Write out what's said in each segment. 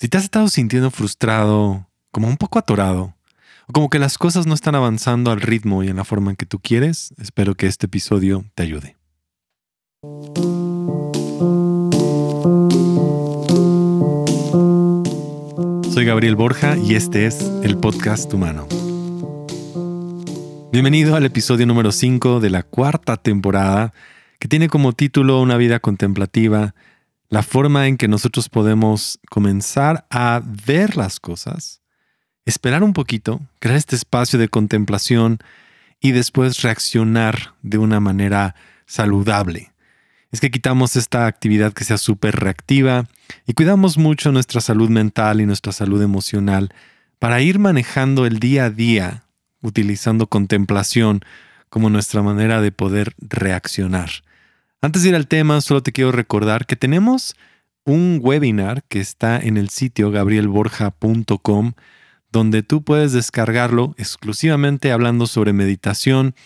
Si te has estado sintiendo frustrado, como un poco atorado, o como que las cosas no están avanzando al ritmo y en la forma en que tú quieres, espero que este episodio te ayude. Soy Gabriel Borja y este es el podcast humano. Bienvenido al episodio número 5 de la cuarta temporada que tiene como título Una vida contemplativa la forma en que nosotros podemos comenzar a ver las cosas, esperar un poquito, crear este espacio de contemplación y después reaccionar de una manera saludable. Es que quitamos esta actividad que sea súper reactiva y cuidamos mucho nuestra salud mental y nuestra salud emocional para ir manejando el día a día utilizando contemplación como nuestra manera de poder reaccionar. Antes de ir al tema, solo te quiero recordar que tenemos un webinar que está en el sitio gabrielborja.com donde tú puedes descargarlo exclusivamente hablando sobre meditación.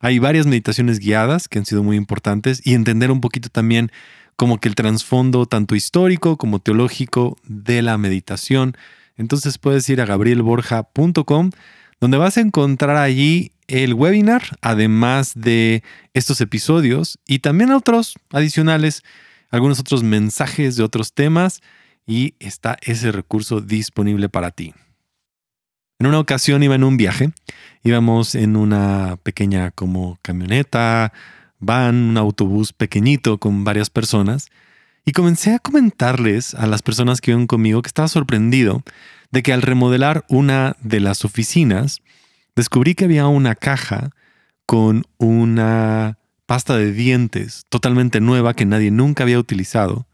Hay varias meditaciones guiadas que han sido muy importantes y entender un poquito también como que el trasfondo tanto histórico como teológico de la meditación. Entonces puedes ir a gabrielborja.com donde vas a encontrar allí el webinar, además de estos episodios y también otros adicionales, algunos otros mensajes de otros temas y está ese recurso disponible para ti. En una ocasión iba en un viaje, íbamos en una pequeña como camioneta, van, un autobús pequeñito con varias personas y comencé a comentarles a las personas que iban conmigo que estaba sorprendido de que al remodelar una de las oficinas, descubrí que había una caja con una pasta de dientes totalmente nueva que nadie nunca había utilizado,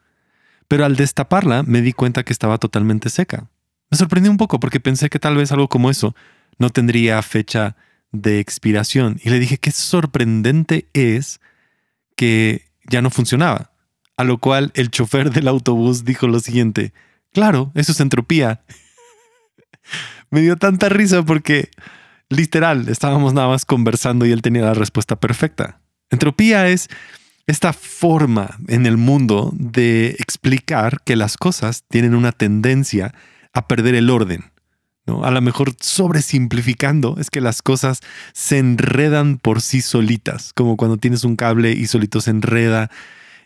pero al destaparla me di cuenta que estaba totalmente seca. Me sorprendí un poco porque pensé que tal vez algo como eso no tendría fecha de expiración y le dije qué sorprendente es que ya no funcionaba. A lo cual el chofer del autobús dijo lo siguiente, claro, eso es entropía. me dio tanta risa porque Literal, estábamos nada más conversando y él tenía la respuesta perfecta. Entropía es esta forma en el mundo de explicar que las cosas tienen una tendencia a perder el orden. A lo mejor sobresimplificando es que las cosas se enredan por sí solitas, como cuando tienes un cable y solito se enreda.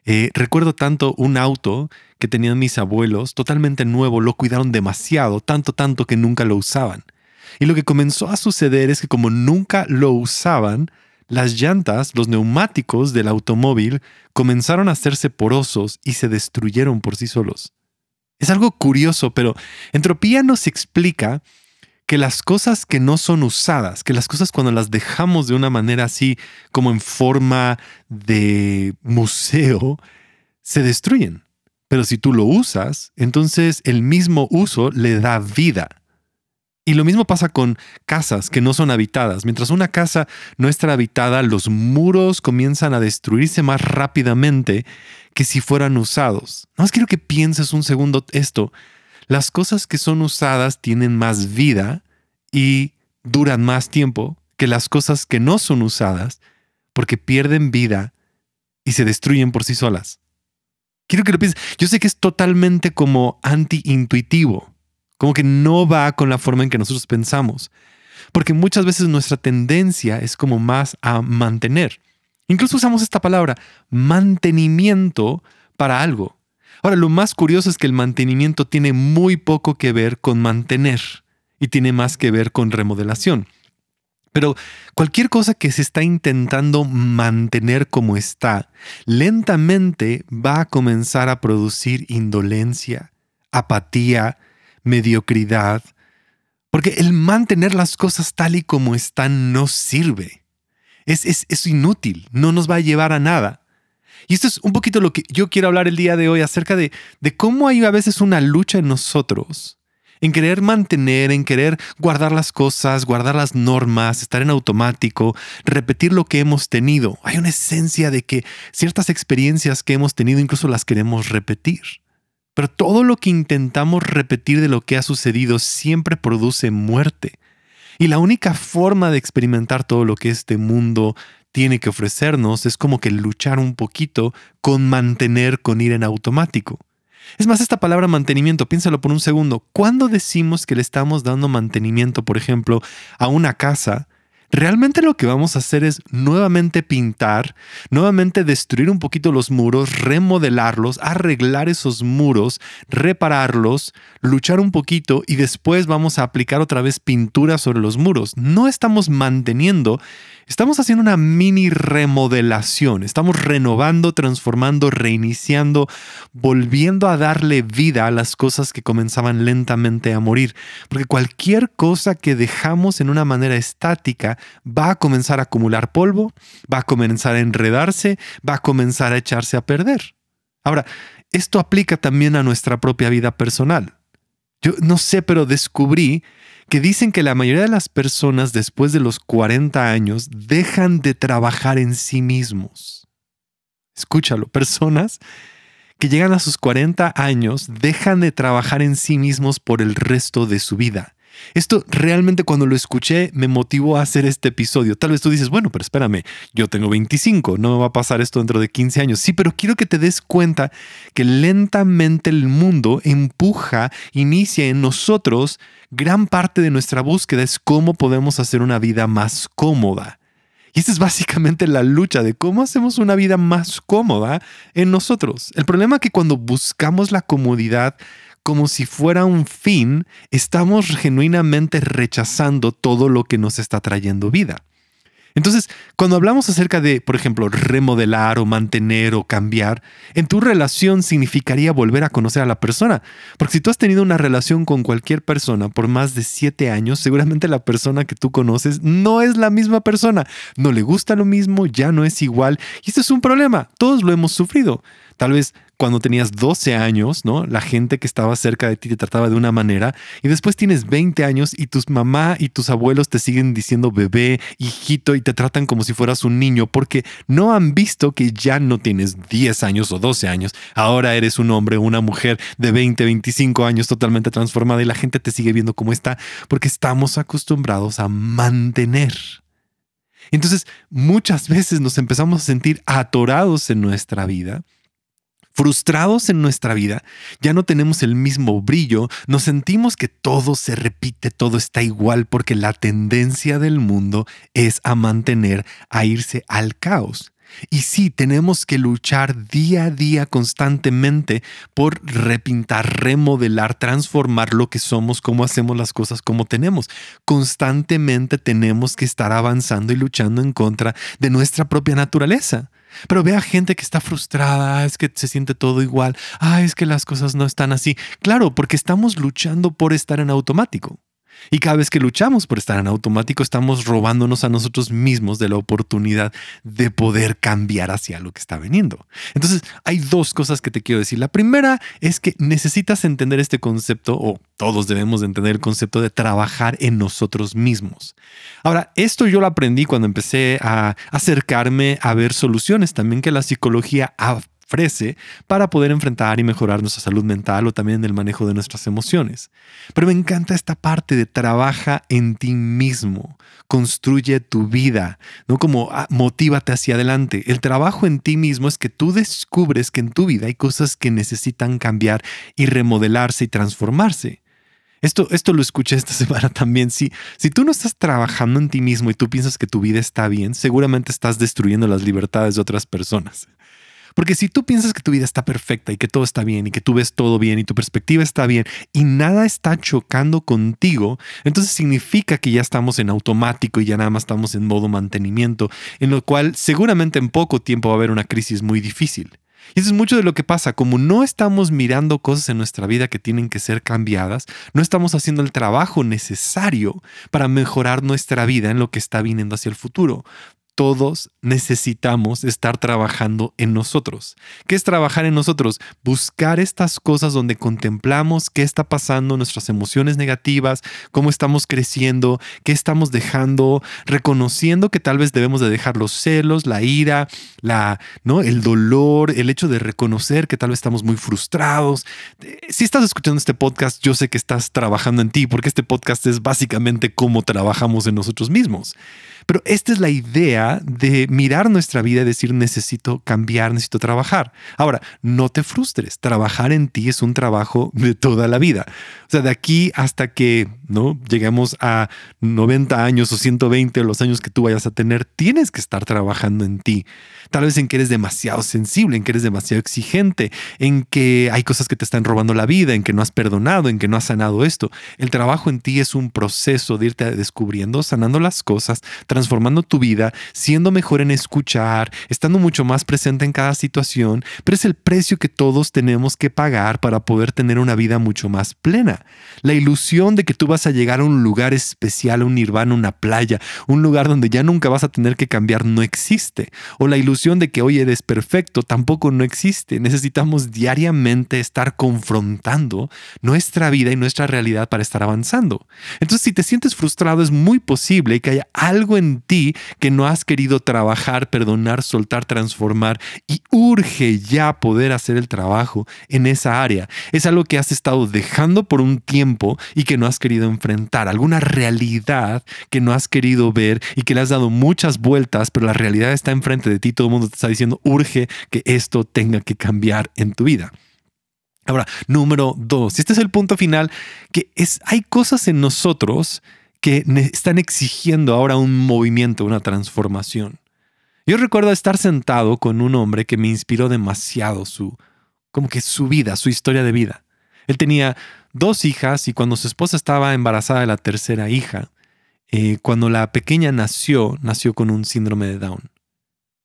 Eh, recuerdo tanto un auto que tenían mis abuelos, totalmente nuevo, lo cuidaron demasiado, tanto, tanto que nunca lo usaban. Y lo que comenzó a suceder es que como nunca lo usaban, las llantas, los neumáticos del automóvil comenzaron a hacerse porosos y se destruyeron por sí solos. Es algo curioso, pero entropía nos explica que las cosas que no son usadas, que las cosas cuando las dejamos de una manera así como en forma de museo, se destruyen. Pero si tú lo usas, entonces el mismo uso le da vida. Y lo mismo pasa con casas que no son habitadas. Mientras una casa no está habitada, los muros comienzan a destruirse más rápidamente que si fueran usados. No más quiero que pienses un segundo esto. Las cosas que son usadas tienen más vida y duran más tiempo que las cosas que no son usadas porque pierden vida y se destruyen por sí solas. Quiero que lo pienses. Yo sé que es totalmente como anti-intuitivo como que no va con la forma en que nosotros pensamos. Porque muchas veces nuestra tendencia es como más a mantener. Incluso usamos esta palabra, mantenimiento para algo. Ahora, lo más curioso es que el mantenimiento tiene muy poco que ver con mantener y tiene más que ver con remodelación. Pero cualquier cosa que se está intentando mantener como está, lentamente va a comenzar a producir indolencia, apatía, mediocridad, porque el mantener las cosas tal y como están no sirve. Es, es, inútil, no nos va a llevar a nada. Y esto es un poquito lo que yo quiero hablar el día de hoy acerca de, de cómo hay a veces una lucha en nosotros, en querer mantener, en querer guardar las cosas, guardar las normas, estar en automático, repetir lo que hemos tenido. Hay una esencia de que ciertas experiencias que hemos tenido incluso las queremos repetir. Pero todo lo que intentamos repetir de lo que ha sucedido siempre produce muerte. Y la única forma de experimentar todo lo que este mundo tiene que ofrecernos es como que luchar un poquito con mantener, con ir en automático. Es más, esta palabra mantenimiento, piénsalo por un segundo. ¿Cuándo decimos que le estamos dando mantenimiento, por ejemplo, a una casa? Realmente lo que vamos a hacer es nuevamente pintar, nuevamente destruir un poquito los muros, remodelarlos, arreglar esos muros, repararlos, luchar un poquito y después vamos a aplicar otra vez pintura sobre los muros. No estamos manteniendo Estamos haciendo una mini remodelación, estamos renovando, transformando, reiniciando, volviendo a darle vida a las cosas que comenzaban lentamente a morir. Porque cualquier cosa que dejamos en una manera estática va a comenzar a acumular polvo, va a comenzar a enredarse, va a comenzar a echarse a perder. Ahora, esto aplica también a nuestra propia vida personal. Yo no sé, pero descubrí que dicen que la mayoría de las personas después de los 40 años dejan de trabajar en sí mismos. Escúchalo, personas que llegan a sus 40 años dejan de trabajar en sí mismos por el resto de su vida. Esto realmente cuando lo escuché me motivó a hacer este episodio. Tal vez tú dices, bueno, pero espérame, yo tengo 25, no me va a pasar esto dentro de 15 años. Sí, pero quiero que te des cuenta que lentamente el mundo empuja, inicia en nosotros gran parte de nuestra búsqueda es cómo podemos hacer una vida más cómoda. Y esta es básicamente la lucha de cómo hacemos una vida más cómoda en nosotros. El problema es que cuando buscamos la comodidad, como si fuera un fin, estamos genuinamente rechazando todo lo que nos está trayendo vida. Entonces, cuando hablamos acerca de, por ejemplo, remodelar o mantener o cambiar, en tu relación significaría volver a conocer a la persona. Porque si tú has tenido una relación con cualquier persona por más de siete años, seguramente la persona que tú conoces no es la misma persona. No le gusta lo mismo, ya no es igual. Y esto es un problema. Todos lo hemos sufrido. Tal vez cuando tenías 12 años, ¿no? La gente que estaba cerca de ti te trataba de una manera y después tienes 20 años y tus mamá y tus abuelos te siguen diciendo bebé, hijito y te tratan como si fueras un niño porque no han visto que ya no tienes 10 años o 12 años, ahora eres un hombre una mujer de 20, 25 años totalmente transformada y la gente te sigue viendo como está porque estamos acostumbrados a mantener. Entonces, muchas veces nos empezamos a sentir atorados en nuestra vida frustrados en nuestra vida, ya no tenemos el mismo brillo, nos sentimos que todo se repite, todo está igual porque la tendencia del mundo es a mantener, a irse al caos. Y sí, tenemos que luchar día a día constantemente por repintar, remodelar, transformar lo que somos, cómo hacemos las cosas, como tenemos. Constantemente tenemos que estar avanzando y luchando en contra de nuestra propia naturaleza. Pero ve a gente que está frustrada, es que se siente todo igual, ah, es que las cosas no están así. Claro, porque estamos luchando por estar en automático. Y cada vez que luchamos por estar en automático, estamos robándonos a nosotros mismos de la oportunidad de poder cambiar hacia lo que está viniendo. Entonces, hay dos cosas que te quiero decir. La primera es que necesitas entender este concepto, o todos debemos entender el concepto de trabajar en nosotros mismos. Ahora, esto yo lo aprendí cuando empecé a acercarme a ver soluciones también que la psicología para poder enfrentar y mejorar nuestra salud mental o también el manejo de nuestras emociones. Pero me encanta esta parte de trabaja en ti mismo, construye tu vida, ¿no? Como ah, motívate hacia adelante. El trabajo en ti mismo es que tú descubres que en tu vida hay cosas que necesitan cambiar y remodelarse y transformarse. Esto, esto lo escuché esta semana también. Si, si tú no estás trabajando en ti mismo y tú piensas que tu vida está bien, seguramente estás destruyendo las libertades de otras personas. Porque si tú piensas que tu vida está perfecta y que todo está bien y que tú ves todo bien y tu perspectiva está bien y nada está chocando contigo, entonces significa que ya estamos en automático y ya nada más estamos en modo mantenimiento, en lo cual seguramente en poco tiempo va a haber una crisis muy difícil. Y eso es mucho de lo que pasa. Como no estamos mirando cosas en nuestra vida que tienen que ser cambiadas, no estamos haciendo el trabajo necesario para mejorar nuestra vida en lo que está viniendo hacia el futuro todos necesitamos estar trabajando en nosotros. ¿Qué es trabajar en nosotros? Buscar estas cosas donde contemplamos qué está pasando, nuestras emociones negativas, cómo estamos creciendo, qué estamos dejando, reconociendo que tal vez debemos de dejar los celos, la ira, la, ¿no? el dolor, el hecho de reconocer que tal vez estamos muy frustrados. Si estás escuchando este podcast, yo sé que estás trabajando en ti, porque este podcast es básicamente cómo trabajamos en nosotros mismos. Pero esta es la idea de mirar nuestra vida y decir necesito cambiar, necesito trabajar. Ahora, no te frustres, trabajar en ti es un trabajo de toda la vida. O sea, de aquí hasta que ¿no? lleguemos a 90 años o 120 los años que tú vayas a tener, tienes que estar trabajando en ti. Tal vez en que eres demasiado sensible, en que eres demasiado exigente, en que hay cosas que te están robando la vida, en que no has perdonado, en que no has sanado esto. El trabajo en ti es un proceso de irte descubriendo, sanando las cosas, transformando tu vida, siendo mejor en escuchar, estando mucho más presente en cada situación, pero es el precio que todos tenemos que pagar para poder tener una vida mucho más plena. La ilusión de que tú vas a llegar a un lugar especial, un nirvana, una playa, un lugar donde ya nunca vas a tener que cambiar no existe. O la ilusión de que hoy eres perfecto tampoco no existe. Necesitamos diariamente estar confrontando nuestra vida y nuestra realidad para estar avanzando. Entonces, si te sientes frustrado, es muy posible que haya algo en ti que no has querido trabajar, perdonar, soltar, transformar y urge ya poder hacer el trabajo en esa área. Es algo que has estado dejando por un tiempo y que no has querido enfrentar, alguna realidad que no has querido ver y que le has dado muchas vueltas, pero la realidad está enfrente de ti, todo el mundo te está diciendo, urge que esto tenga que cambiar en tu vida. Ahora, número dos, este es el punto final, que es, hay cosas en nosotros que están exigiendo ahora un movimiento, una transformación. Yo recuerdo estar sentado con un hombre que me inspiró demasiado su, como que su vida, su historia de vida. Él tenía dos hijas y cuando su esposa estaba embarazada de la tercera hija, eh, cuando la pequeña nació, nació con un síndrome de Down.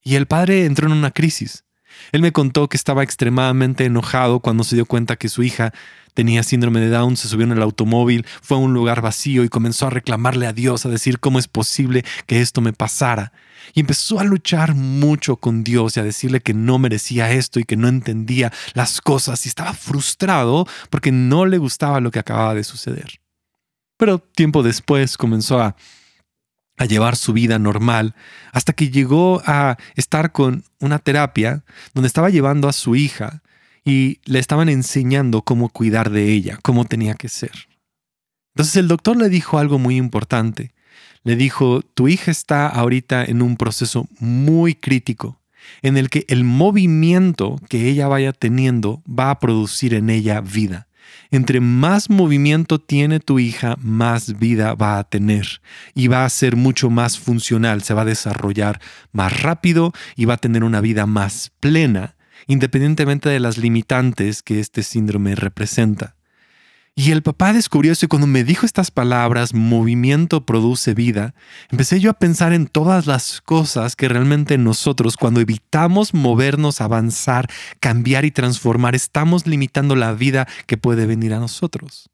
Y el padre entró en una crisis. Él me contó que estaba extremadamente enojado cuando se dio cuenta que su hija tenía síndrome de Down, se subió en el automóvil, fue a un lugar vacío y comenzó a reclamarle a Dios, a decir cómo es posible que esto me pasara. Y empezó a luchar mucho con Dios y a decirle que no merecía esto y que no entendía las cosas y estaba frustrado porque no le gustaba lo que acababa de suceder. Pero tiempo después comenzó a llevar su vida normal, hasta que llegó a estar con una terapia donde estaba llevando a su hija y le estaban enseñando cómo cuidar de ella, cómo tenía que ser. Entonces el doctor le dijo algo muy importante. Le dijo, tu hija está ahorita en un proceso muy crítico en el que el movimiento que ella vaya teniendo va a producir en ella vida. Entre más movimiento tiene tu hija, más vida va a tener y va a ser mucho más funcional, se va a desarrollar más rápido y va a tener una vida más plena, independientemente de las limitantes que este síndrome representa. Y el papá descubrió eso y cuando me dijo estas palabras, movimiento produce vida, empecé yo a pensar en todas las cosas que realmente nosotros, cuando evitamos movernos, avanzar, cambiar y transformar, estamos limitando la vida que puede venir a nosotros.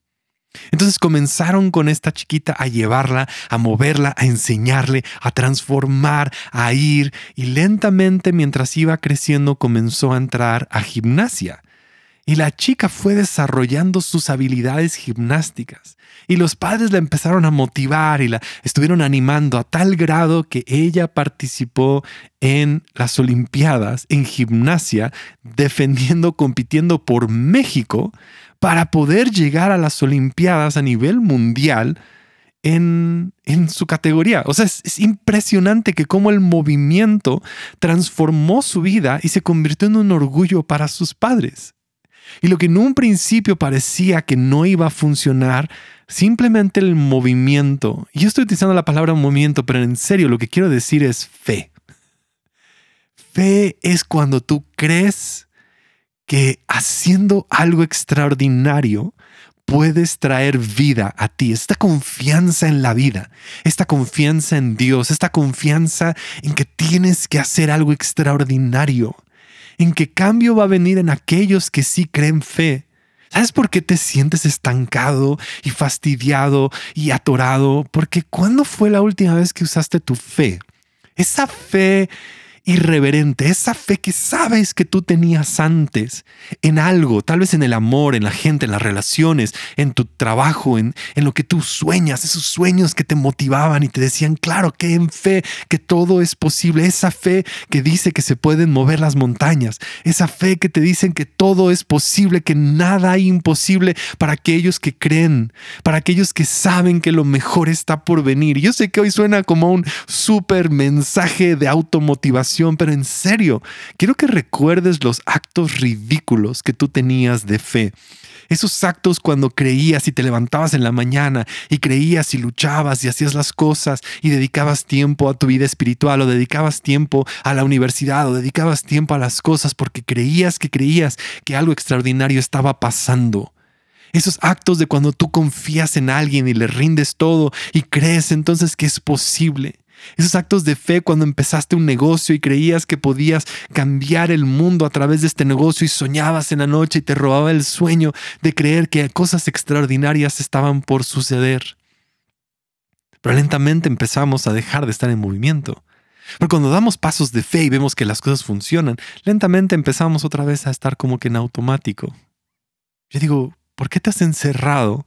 Entonces comenzaron con esta chiquita a llevarla, a moverla, a enseñarle, a transformar, a ir y lentamente mientras iba creciendo comenzó a entrar a gimnasia. Y la chica fue desarrollando sus habilidades gimnásticas. Y los padres la empezaron a motivar y la estuvieron animando a tal grado que ella participó en las Olimpiadas, en gimnasia, defendiendo, compitiendo por México para poder llegar a las Olimpiadas a nivel mundial en, en su categoría. O sea, es, es, impresionante que cómo el movimiento transformó su vida y se convirtió en un orgullo para sus padres. Y lo que en un principio parecía que no iba a funcionar, simplemente el movimiento, y yo estoy utilizando la palabra movimiento, pero en serio lo que quiero decir es fe. Fe es cuando tú crees que haciendo algo extraordinario puedes traer vida a ti. Esta confianza en la vida, esta confianza en Dios, esta confianza en que tienes que hacer algo extraordinario en qué cambio va a venir en aquellos que sí creen fe. ¿Sabes por qué te sientes estancado y fastidiado y atorado? Porque ¿cuándo fue la última vez que usaste tu fe? Esa fe irreverente, esa fe que sabes que tú tenías antes en algo, tal vez en el amor, en la gente, en las relaciones, en tu trabajo, en, en lo que tú sueñas, esos sueños que te motivaban y te decían, claro, que en fe, que todo es posible, esa fe que dice que se pueden mover las montañas, esa fe que te dicen que todo es posible, que nada hay imposible para aquellos que creen, para aquellos que saben que lo mejor está por venir. Yo sé que hoy suena como un súper mensaje de automotivación, pero en serio, quiero que recuerdes los actos ridículos que tú tenías de fe. Esos actos cuando creías y te levantabas en la mañana y creías y luchabas y hacías las cosas y dedicabas tiempo a tu vida espiritual o dedicabas tiempo a la universidad o dedicabas tiempo a las cosas porque creías que creías que algo extraordinario estaba pasando. Esos actos de cuando tú confías en alguien y le rindes todo y crees entonces que es posible. Esos actos de fe cuando empezaste un negocio y creías que podías cambiar el mundo a través de este negocio y soñabas en la noche y te robaba el sueño de creer que cosas extraordinarias estaban por suceder. Pero lentamente empezamos a dejar de estar en movimiento. Pero cuando damos pasos de fe y vemos que las cosas funcionan, lentamente empezamos otra vez a estar como que en automático. Yo digo, ¿Por qué te has encerrado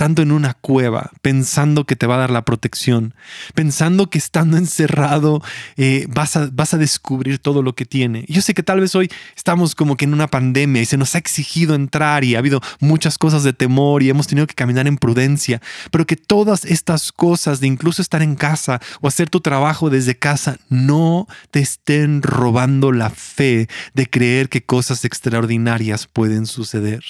tanto en una cueva, pensando que te va a dar la protección, pensando que estando encerrado eh, vas, a, vas a descubrir todo lo que tiene. yo sé que tal vez hoy estamos como que en una pandemia y se nos ha exigido entrar y ha habido muchas cosas de temor y hemos tenido que caminar en prudencia, pero que todas estas cosas de incluso estar en casa o hacer tu trabajo desde casa no te estén robando la fe de creer que cosas extraordinarias pueden suceder.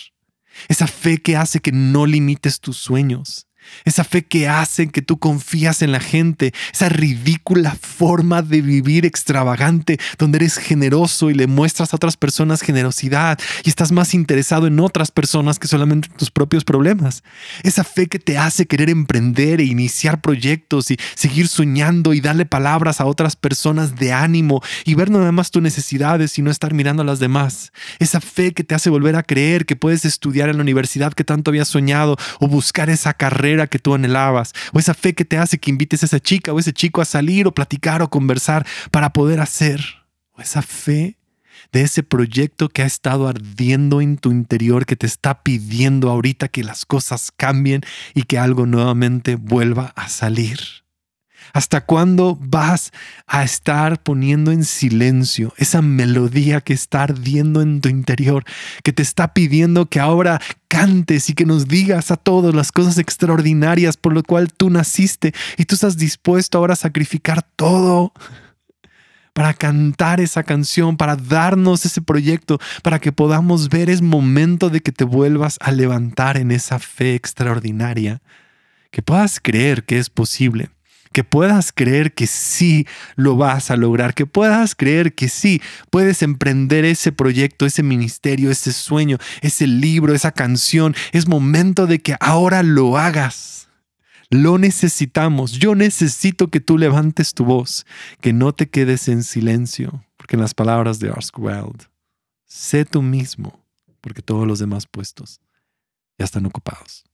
Esa fe que hace que no limites tus sueños. Esa fe que hace que tú confías en la gente, esa ridícula forma de vivir extravagante, donde eres generoso y le muestras a otras personas generosidad y estás más interesado en otras personas que solamente en tus propios problemas. Esa fe que te hace querer emprender e iniciar proyectos y seguir soñando y darle palabras a otras personas de ánimo y ver nada más tus necesidades y no estar mirando a las demás. Esa fe que te hace volver a creer que puedes estudiar en la universidad que tanto habías soñado o buscar esa carrera que tú anhelabas, o esa fe que te hace que invites a esa chica o ese chico a salir o platicar o conversar para poder hacer, o esa fe de ese proyecto que ha estado ardiendo en tu interior, que te está pidiendo ahorita que las cosas cambien y que algo nuevamente vuelva a salir. ¿Hasta cuándo vas a estar poniendo en silencio esa melodía que está ardiendo en tu interior, que te está pidiendo que ahora cantes y que nos digas a todos las cosas extraordinarias por lo cual tú naciste y tú estás dispuesto ahora a sacrificar todo? para cantar esa canción, para darnos ese proyecto, para que podamos ver es momento de que te vuelvas a levantar en esa fe extraordinaria, que puedas creer que es posible que puedas creer que sí lo vas a lograr, que puedas creer que sí puedes emprender ese proyecto, ese ministerio, ese sueño, ese libro, esa canción. Es momento de que ahora lo hagas. Lo necesitamos. Yo necesito que tú levantes tu voz, que no te quedes en silencio, porque en las palabras de Oscar sé tú mismo, porque todos los demás puestos ya están ocupados.